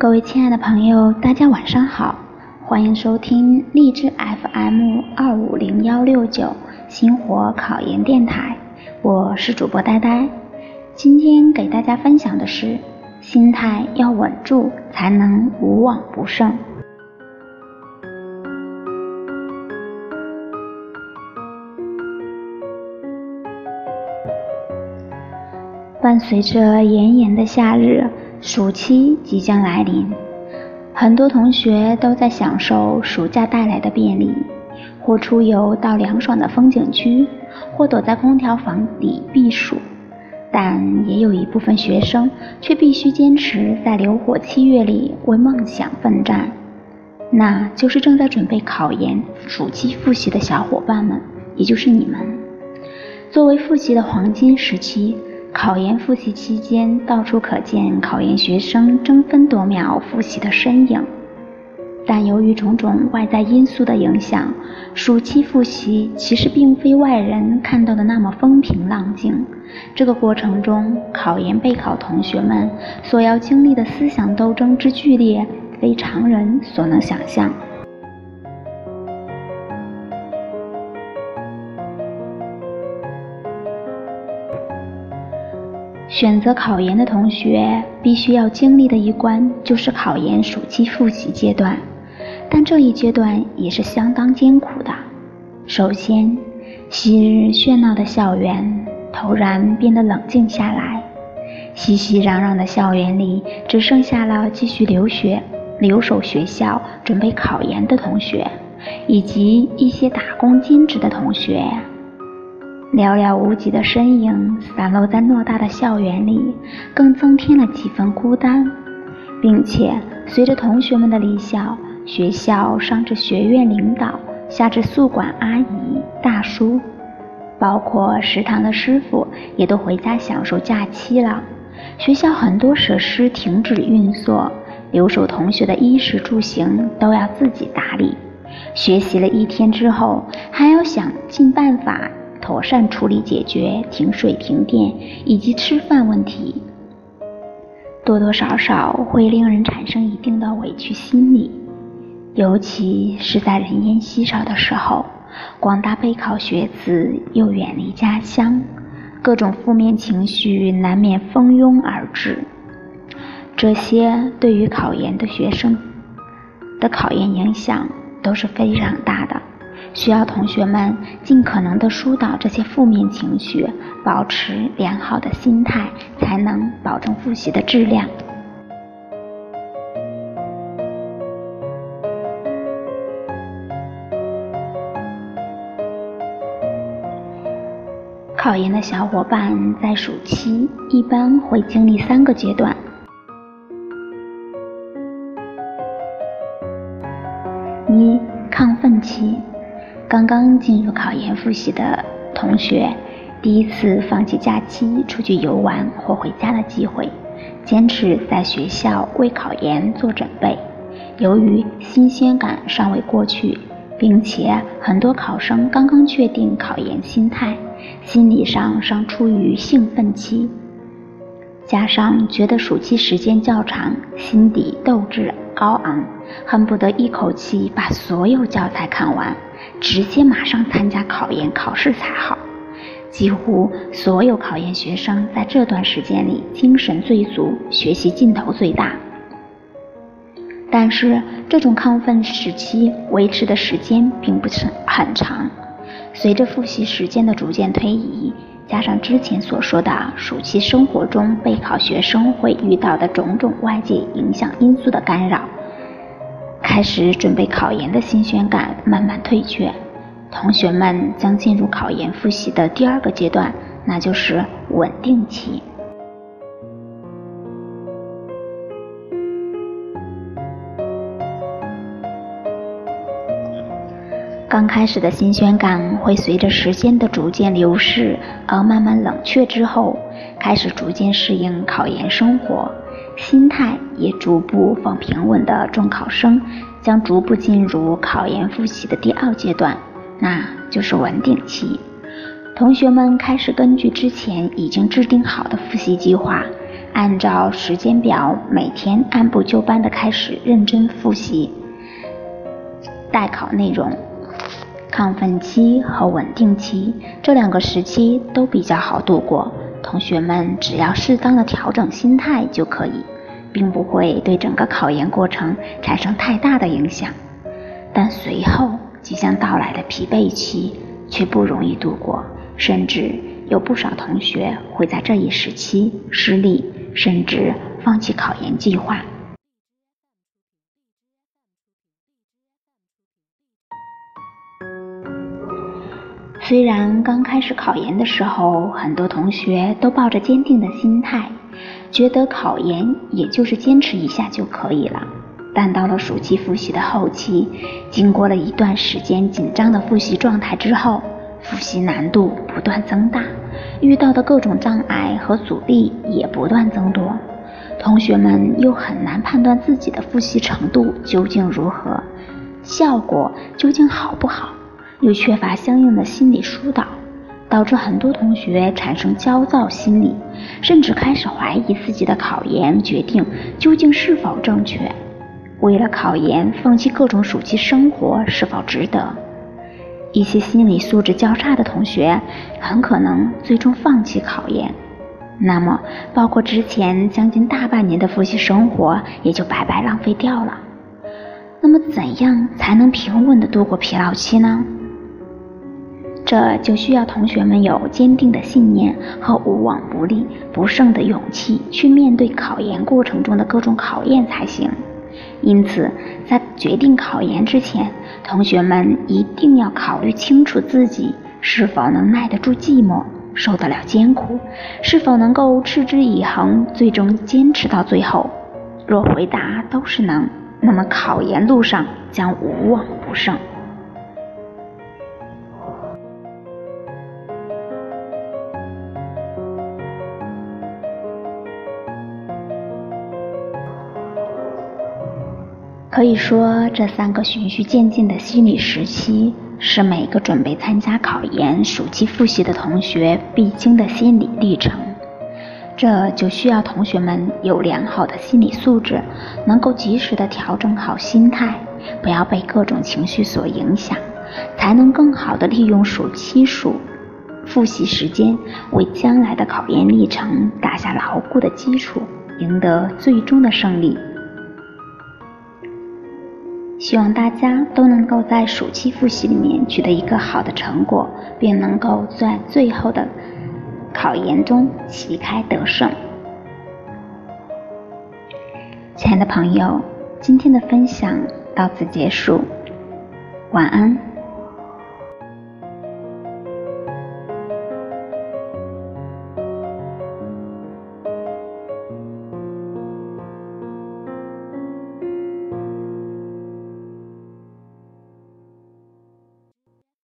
各位亲爱的朋友，大家晚上好，欢迎收听励志 FM 二五零幺六九星火考研电台，我是主播呆呆。今天给大家分享的是，心态要稳住，才能无往不胜。伴随着炎炎的夏日。暑期即将来临，很多同学都在享受暑假带来的便利，或出游到凉爽的风景区，或躲在空调房里避暑。但也有一部分学生却必须坚持在流火七月里为梦想奋战，那就是正在准备考研、暑期复习的小伙伴们，也就是你们。作为复习的黄金时期。考研复习期间，到处可见考研学生争分夺秒复习的身影。但由于种种外在因素的影响，暑期复习其实并非外人看到的那么风平浪静。这个过程中，考研备考同学们所要经历的思想斗争之剧烈，非常人所能想象。选择考研的同学必须要经历的一关就是考研暑期复习阶段，但这一阶段也是相当艰苦的。首先，昔日喧闹的校园突然变得冷静下来，熙熙攘攘的校园里只剩下了继续留学、留守学校准备考研的同学，以及一些打工兼职的同学。寥寥无几的身影散落在偌大的校园里，更增添了几分孤单，并且随着同学们的离校，学校上至学院领导，下至宿管阿姨、大叔，包括食堂的师傅，也都回家享受假期了。学校很多设施停止运作，留守同学的衣食住行都要自己打理。学习了一天之后，还要想尽办法。妥善处理解决停水停电以及吃饭问题，多多少少会令人产生一定的委屈心理，尤其是在人烟稀少的时候，广大备考学子又远离家乡，各种负面情绪难免蜂拥而至，这些对于考研的学生的考研影响都是非常大的。需要同学们尽可能的疏导这些负面情绪，保持良好的心态，才能保证复习的质量。考研的小伙伴在暑期一般会经历三个阶段：一、亢奋期。刚刚进入考研复习的同学，第一次放弃假期出去游玩或回家的机会，坚持在学校为考研做准备。由于新鲜感尚未过去，并且很多考生刚刚确定考研心态，心理上尚处于兴奋期，加上觉得暑期时间较长，心底斗志高昂，恨不得一口气把所有教材看完。直接马上参加考研考试才好。几乎所有考研学生在这段时间里精神最足，学习劲头最大。但是这种亢奋时期维持的时间并不是很长。随着复习时间的逐渐推移，加上之前所说的暑期生活中备考学生会遇到的种种外界影响因素的干扰。开始准备考研的新鲜感慢慢退却，同学们将进入考研复习的第二个阶段，那就是稳定期。刚开始的新鲜感会随着时间的逐渐流逝而慢慢冷却，之后开始逐渐适应考研生活。心态也逐步放平稳的中考生，将逐步进入考研复习的第二阶段，那就是稳定期。同学们开始根据之前已经制定好的复习计划，按照时间表每天按部就班的开始认真复习待考内容。亢奋期和稳定期这两个时期都比较好度过，同学们只要适当的调整心态就可以，并不会对整个考研过程产生太大的影响。但随后即将到来的疲惫期却不容易度过，甚至有不少同学会在这一时期失利，甚至放弃考研计划。虽然刚开始考研的时候，很多同学都抱着坚定的心态，觉得考研也就是坚持一下就可以了。但到了暑期复习的后期，经过了一段时间紧张的复习状态之后，复习难度不断增大，遇到的各种障碍和阻力也不断增多，同学们又很难判断自己的复习程度究竟如何，效果究竟好不好。又缺乏相应的心理疏导，导致很多同学产生焦躁心理，甚至开始怀疑自己的考研决定究竟是否正确。为了考研放弃各种暑期生活是否值得？一些心理素质较差的同学很可能最终放弃考研，那么包括之前将近大半年的复习生活也就白白浪费掉了。那么怎样才能平稳地度过疲劳期呢？这就需要同学们有坚定的信念和无往不利、不胜的勇气去面对考研过程中的各种考验才行。因此，在决定考研之前，同学们一定要考虑清楚自己是否能耐得住寂寞、受得了艰苦，是否能够持之以恒、最终坚持到最后。若回答都是能，那么考研路上将无往不胜。可以说，这三个循序渐进的心理时期，是每个准备参加考研暑期复习的同学必经的心理历程。这就需要同学们有良好的心理素质，能够及时的调整好心态，不要被各种情绪所影响，才能更好的利用暑期暑复习时间，为将来的考研历程打下牢固的基础，赢得最终的胜利。希望大家都能够在暑期复习里面取得一个好的成果，并能够在最后的考研中旗开得胜。亲爱的朋友，今天的分享到此结束，晚安。